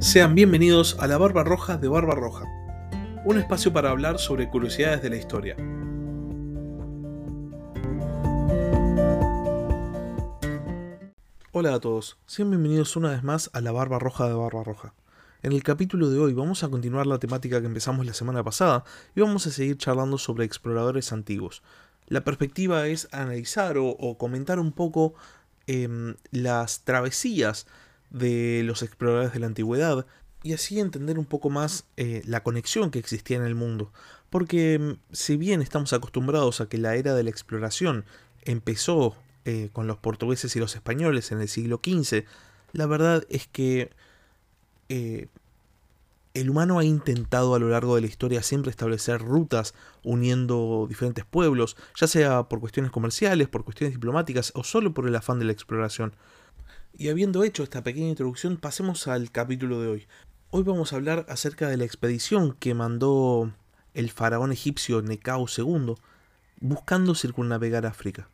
Sean bienvenidos a la Barba Roja de Barba Roja, un espacio para hablar sobre curiosidades de la historia. Hola a todos, sean bienvenidos una vez más a la Barba Roja de Barba Roja. En el capítulo de hoy vamos a continuar la temática que empezamos la semana pasada y vamos a seguir charlando sobre exploradores antiguos. La perspectiva es analizar o, comentar un poco em, las travesías de los exploradores de la antigüedad y así entender un poco más eh, la conexión que existía en el mundo. Porque mm, si bien estamos acostumbrados a que la era de la exploración empezó eh, con los portugueses y los españoles en el siglo XV, la verdad es que eh, el humano ha intentado a lo largo de la historia siempre establecer rutas uniendo diferentes pueblos, ya sea por cuestiones comerciales, por cuestiones diplomáticas o solo por el afán de la exploración. Y habiendo hecho esta pequeña introducción, pasemos al capítulo de hoy. Hoy vamos a hablar acerca de la expedición que mandó el faraón egipcio Necao II buscando circunnavegar África.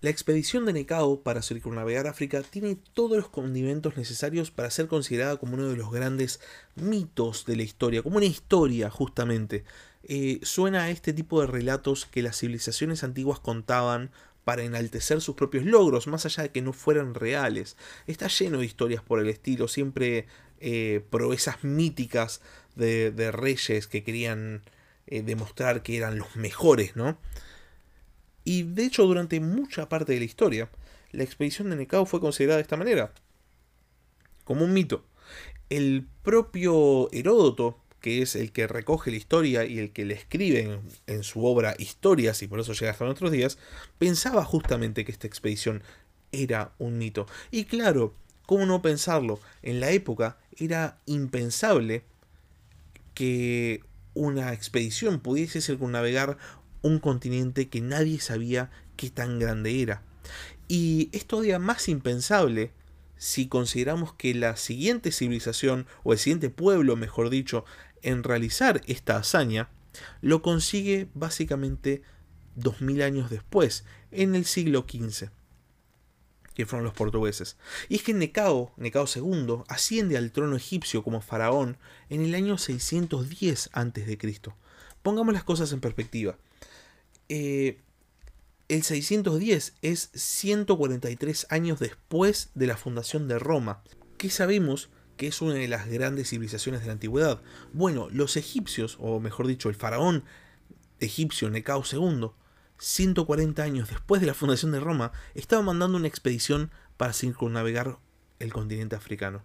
La expedición de Necao para circunnavegar África tiene todos los condimentos necesarios para ser considerada como uno de los grandes mitos de la historia, como una historia justamente. Eh, suena a este tipo de relatos que las civilizaciones antiguas contaban para enaltecer sus propios logros, más allá de que no fueran reales. Está lleno de historias por el estilo, siempre eh, proezas míticas de, reyes que querían eh, demostrar que eran los mejores, ¿no? Y de hecho, durante mucha parte de la historia, la expedición de Necao fue considerada de esta manera, como un mito. El propio Heródoto que es el que recoge la historia y el que le escribe en, su obra Historias, y por eso llega hasta nuestros días, pensaba justamente que esta expedición era un mito. Y claro, ¿cómo no pensarlo? En la época era impensable que una expedición pudiese circunnavegar un continente que nadie sabía qué tan grande era. Y es todavía más impensable si consideramos que la siguiente civilización, o el siguiente pueblo, mejor dicho, en realizar esta hazaña, lo consigue básicamente 2000 años después, en el siglo XV, que fueron los portugueses. Y es que Necao, Necao II, asciende al trono egipcio como faraón en el año 610 a.C. Pongamos las cosas en perspectiva. Eh, el 610 es 143 años después de la fundación de Roma. ¿Qué sabemos que es una de las grandes civilizaciones de la antigüedad. Bueno, los egipcios, o mejor dicho, el faraón egipcio Necao II, 140 años después de la fundación de Roma, estaba mandando una expedición para circunnavegar el continente africano.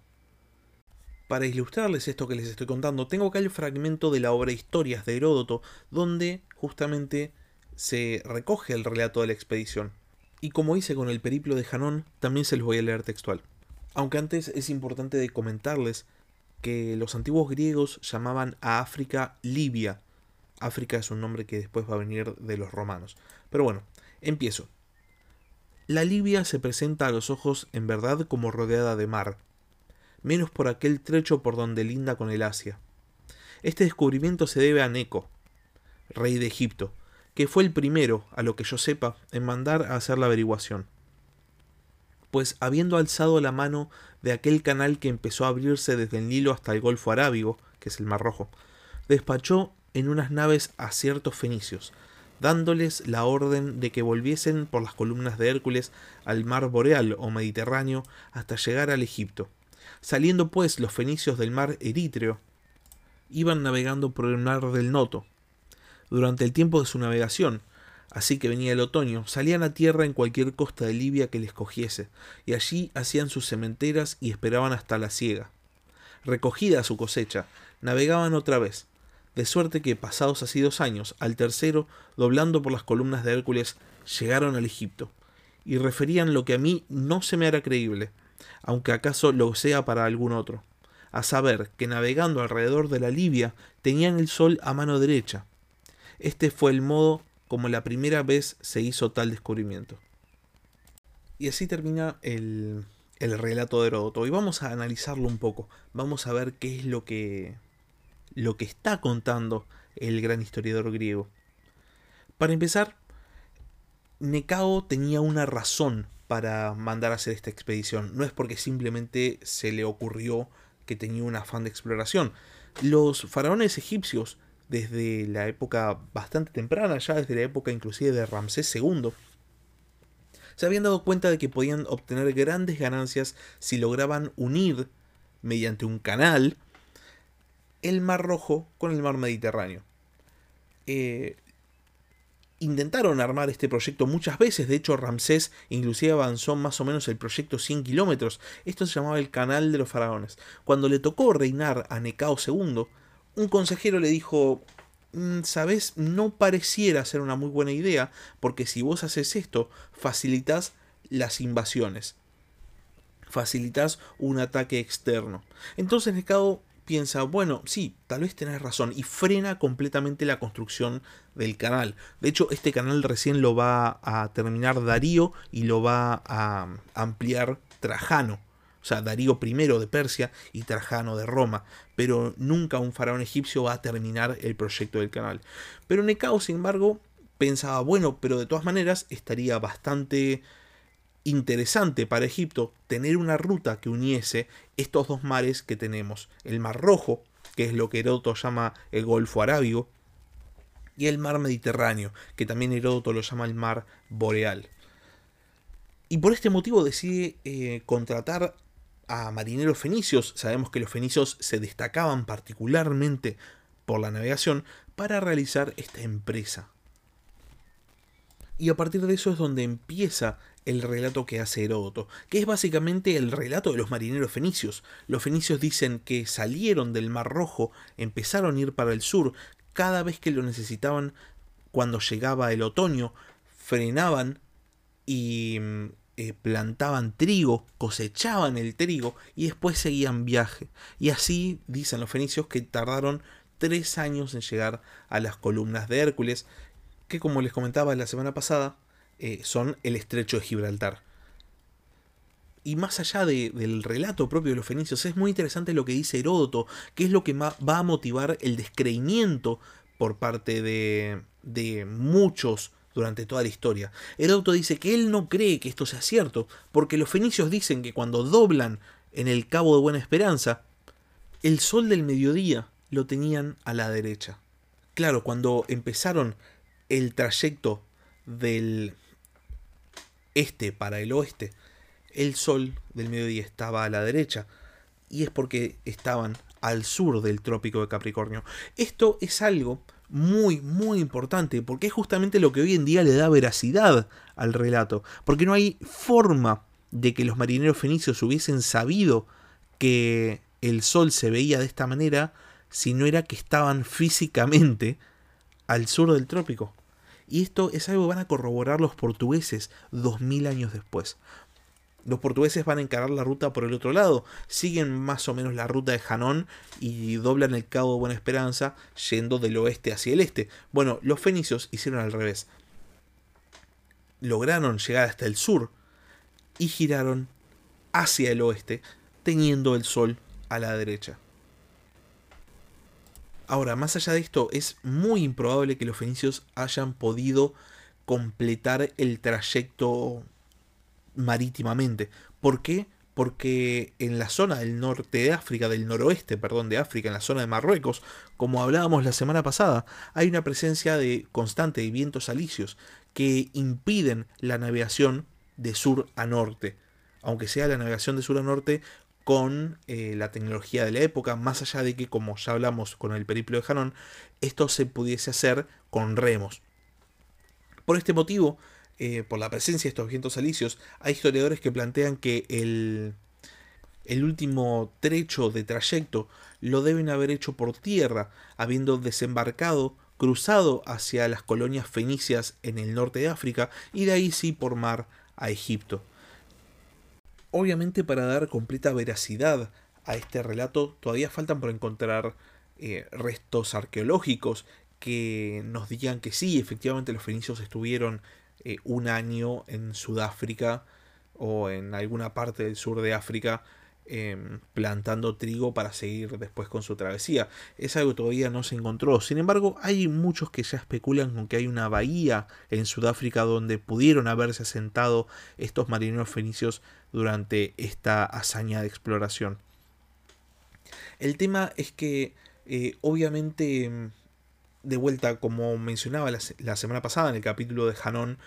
Para ilustrarles esto que les estoy contando, tengo acá el fragmento de la obra Historias de Heródoto, donde justamente se recoge el relato de la expedición. Y como hice con el periplo de Janón, también se los voy a leer textual. Aunque antes es importante comentarles que los antiguos griegos llamaban a África Libia. África es un nombre que después va a venir de los romanos. Pero bueno, empiezo. La Libia se presenta a los ojos en verdad como rodeada de mar, menos por aquel trecho por donde linda con el Asia. Este descubrimiento se debe a Neco, rey de Egipto, que fue el primero, a lo que yo sepa, en mandar a hacer la averiguación pues habiendo alzado la mano de aquel canal que empezó a abrirse desde el Nilo hasta el Golfo Arábigo, que es el Mar Rojo, despachó en unas naves a ciertos fenicios, dándoles la orden de que volviesen por las columnas de Hércules al mar boreal o Mediterráneo hasta llegar al Egipto. Saliendo pues los fenicios del mar Eritreo, iban navegando por el mar del Noto. Durante el tiempo de su navegación, Así que venía el otoño, salían a tierra en cualquier costa de Libia que les cogiese, y allí hacían sus cementeras y esperaban hasta la siega. Recogida su cosecha, navegaban otra vez, de suerte que, pasados así dos años, al tercero, doblando por las columnas de Hércules, llegaron al Egipto, y referían lo que a mí no se me hará creíble, aunque acaso lo sea para algún otro, a saber que navegando alrededor de la Libia tenían el sol a mano derecha. Este fue el modo como la primera vez se hizo tal descubrimiento. Y así termina el, el relato de Heródoto. Y vamos a analizarlo un poco. Vamos a ver qué es lo que, lo que está contando el gran historiador griego. Para empezar, Necao tenía una razón para mandar a hacer esta expedición. No es porque simplemente se le ocurrió que tenía un afán de exploración. Los faraones egipcios, desde la época bastante temprana, ya desde la época inclusive de Ramsés II, se habían dado cuenta de que podían obtener grandes ganancias si lograban unir, mediante un canal, el Mar Rojo con el Mar Mediterráneo. Eh, intentaron armar este proyecto muchas veces, de hecho Ramsés inclusive avanzó más o menos el proyecto 100 kilómetros, esto se llamaba el Canal de los Faraones. Cuando le tocó reinar a Necao II, un consejero le dijo, mm, sabes, no pareciera ser una muy buena idea, porque si vos haces esto, facilitas las invasiones, facilitas un ataque externo. Entonces Necao piensa, bueno, sí, tal vez tenés razón, y frena completamente la construcción del canal. De hecho, este canal recién lo va a terminar Darío y lo va a ampliar Trajano. O sea, Darío I de Persia y Trajano de Roma. Pero nunca un faraón egipcio va a terminar el proyecto del canal. Pero Necao, sin embargo, pensaba, bueno, pero de todas maneras estaría bastante interesante para Egipto tener una ruta que uniese estos dos mares que tenemos, el Mar Rojo, que es lo que Heródoto llama el Golfo Arábigo, y el Mar Mediterráneo, que también Heródoto lo llama el Mar Boreal. Y por este motivo decide eh, contratar a marineros fenicios, sabemos que los fenicios se destacaban particularmente por la navegación, para realizar esta empresa. Y a partir de eso es donde empieza el relato que hace Heródoto, que es básicamente el relato de los marineros fenicios. Los fenicios dicen que salieron del Mar Rojo, empezaron a ir para el sur, cada vez que lo necesitaban, cuando llegaba el otoño, frenaban y mm, eh, plantaban trigo, cosechaban el trigo y después seguían viaje. Y así dicen los fenicios que tardaron tres años en llegar a las columnas de Hércules, que como les comentaba la semana pasada, eh, son el estrecho de Gibraltar. Y más allá del relato propio de los fenicios, es muy interesante lo que dice Heródoto, que es lo que va a motivar el descreimiento por parte de, de muchos durante toda la historia. Heródoto dice que él no cree que esto sea cierto, porque los fenicios dicen que cuando doblan en el Cabo de Buena Esperanza, el sol del mediodía lo tenían a la derecha. Claro, cuando empezaron el trayecto del este para el oeste, el sol del mediodía estaba a la derecha, y es porque estaban al sur del trópico de Capricornio. Esto es algo muy, muy importante, porque es justamente lo que hoy en día le da veracidad al relato, porque no hay forma de que los marineros fenicios hubiesen sabido que el sol se veía de esta manera si no era que estaban físicamente al sur del trópico. Y esto es algo que van a corroborar los portugueses dos mil años después. Los portugueses van a encarar la ruta por el otro lado, siguen más o menos la ruta de Janón y doblan el Cabo de Buena Esperanza yendo del oeste hacia el este. Bueno, los fenicios hicieron al revés. Lograron llegar hasta el sur y giraron hacia el oeste, teniendo el sol a la derecha. Ahora, más allá de esto, es muy improbable que los fenicios hayan podido completar el trayecto marítimamente. ¿Por qué? Porque en la zona del norte de África, del noroeste, perdón, de África, en la zona de Marruecos, como hablábamos la semana pasada, hay una presencia de constante de vientos alisios que impiden la navegación de sur a norte. Aunque sea la navegación de sur a norte con eh, la tecnología de la época, más allá de que, como ya hablamos con el periplo de Janón, esto se pudiese hacer con remos. Por este motivo, eh, por la presencia de estos vientos alisios, hay historiadores que plantean que el, el último trecho de trayecto lo deben haber hecho por tierra, habiendo desembarcado, cruzado hacia las colonias fenicias en el norte de África y de ahí sí por mar a Egipto. Obviamente para dar completa veracidad a este relato todavía faltan por encontrar eh, restos arqueológicos que nos digan que sí, efectivamente los fenicios estuvieron eh, un año en Sudáfrica o en alguna parte del sur de África Em, plantando trigo para seguir después con su travesía. Es algo que todavía no se encontró. Sin embargo, hay muchos que ya especulan con que hay una bahía en Sudáfrica donde pudieron haberse asentado estos marineros fenicios durante esta hazaña de exploración. El tema es que, eh, obviamente, de vuelta, como mencionaba la, semana pasada en el capítulo de Hanon,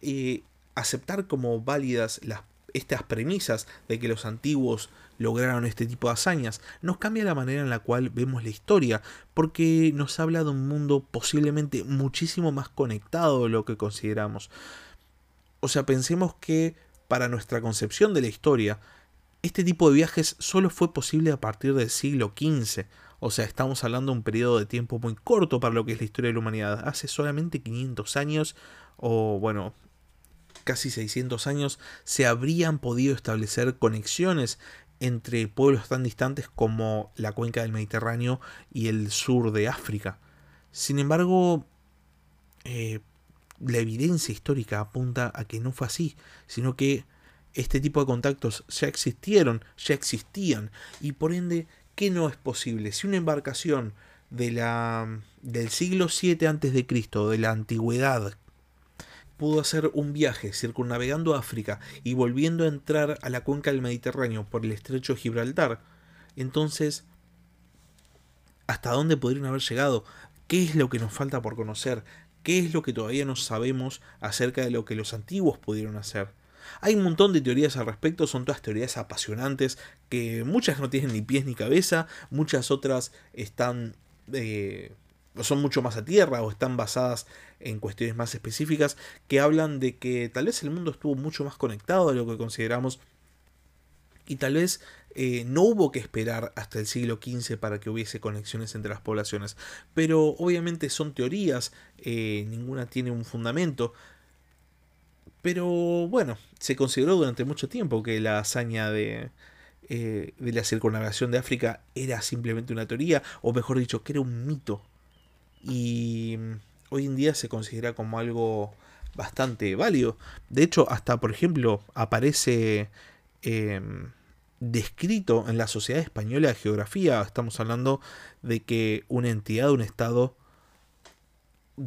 eh, aceptar como válidas las, estas premisas de que los antiguos lograron este tipo de hazañas nos cambia la manera en la cual vemos la historia, porque nos habla de un mundo posiblemente muchísimo más conectado de lo que consideramos. O sea, pensemos que para nuestra concepción de la historia, este tipo de viajes solo fue posible a partir del siglo XV. O sea, estamos hablando de un periodo de tiempo muy corto para lo que es la historia de la humanidad. Hace solamente 500 años, o bueno, casi 600 años, se habrían podido establecer conexiones entre pueblos tan distantes como la cuenca del Mediterráneo y el sur de África. Sin embargo, eh, la evidencia histórica apunta a que no fue así, sino que este tipo de contactos ya existieron, ya existían, y por ende, ¿qué no es posible? Si una embarcación de la, del siglo VII a.C., de la antigüedad, pudo hacer un viaje circunnavegando África y volviendo a entrar a la cuenca del Mediterráneo por el estrecho de Gibraltar, entonces, ¿hasta dónde podrían haber llegado? ¿Qué es lo que nos falta por conocer? ¿Qué es lo que todavía no sabemos acerca de lo que los antiguos pudieron hacer? Hay un montón de teorías al respecto, son todas teorías apasionantes, que muchas no tienen ni pies ni cabeza, muchas otras están... Eh, son mucho más a tierra o están basadas en cuestiones más específicas que hablan de que tal vez el mundo estuvo mucho más conectado de lo que consideramos y tal vez eh, no hubo que esperar hasta el siglo XV para que hubiese conexiones entre las poblaciones. Pero obviamente son teorías, eh, ninguna tiene un fundamento. Pero bueno, se consideró durante mucho tiempo que la hazaña de, eh, de la circunnavegación de África era simplemente una teoría, o mejor dicho, que era un mito. Y mm, hoy en día se considera como algo bastante válido. De hecho, hasta por ejemplo, aparece em, descrito en la Sociedad Española de Geografía. Estamos hablando de que una entidad, un Estado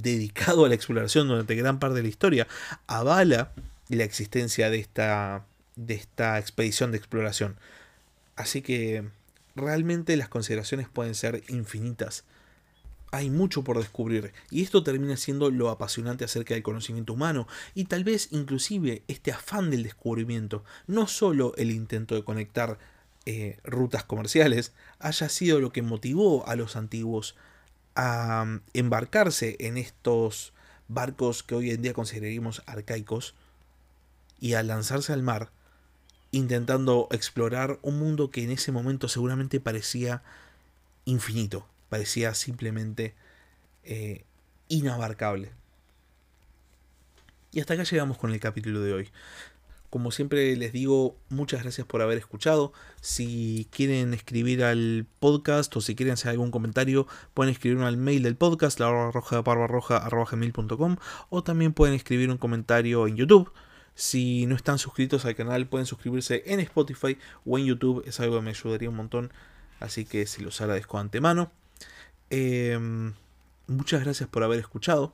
dedicado a la exploración durante gran parte de la historia, avala la existencia de esta, de esta expedición de exploración. Así que realmente las consideraciones pueden ser infinitas. Hay mucho por descubrir y esto termina siendo lo apasionante acerca del conocimiento humano y tal vez inclusive este afán del descubrimiento, no solo el intento de conectar eh, rutas comerciales, haya sido lo que motivó a los antiguos a mm, embarcarse en estos barcos que hoy en día consideraríamos arcaicos y a lanzarse al mar intentando explorar un mundo que en ese momento seguramente parecía infinito, parecía simplemente eh, inabarcable. Y hasta acá llegamos con el capítulo de hoy. Como siempre les digo, muchas gracias por haber escuchado. Si quieren escribir al podcast o si quieren hacer algún comentario, pueden escribirme al mail del podcast, la barba roja barba o también pueden escribir un comentario en YouTube. Si no están suscritos al canal, pueden suscribirse en Spotify o en YouTube. Es algo que me ayudaría un montón. Así que se los agradezco de antemano. Em, muchas gracias por haber escuchado.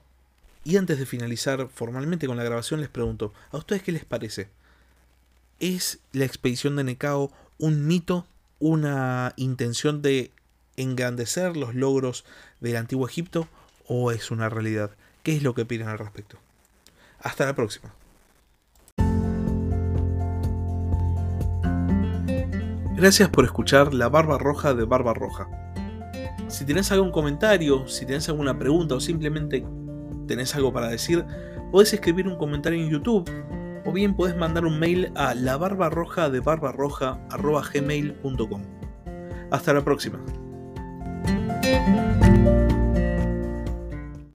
Y antes de finalizar formalmente con la grabación, les pregunto, ¿a ustedes qué les parece? ¿Es la expedición de Necao un mito, una intención de engrandecer los logros del antiguo Egipto o es una realidad? ¿Qué es lo que opinan al respecto? Hasta la próxima. Gracias por escuchar La Barba Roja de Barba Roja. Si tenés algún comentario, si tenés alguna pregunta o simplemente tenés algo para decir, podés escribir un comentario en YouTube o bien podés mandar un mail a la de gmail.com. Hasta la próxima.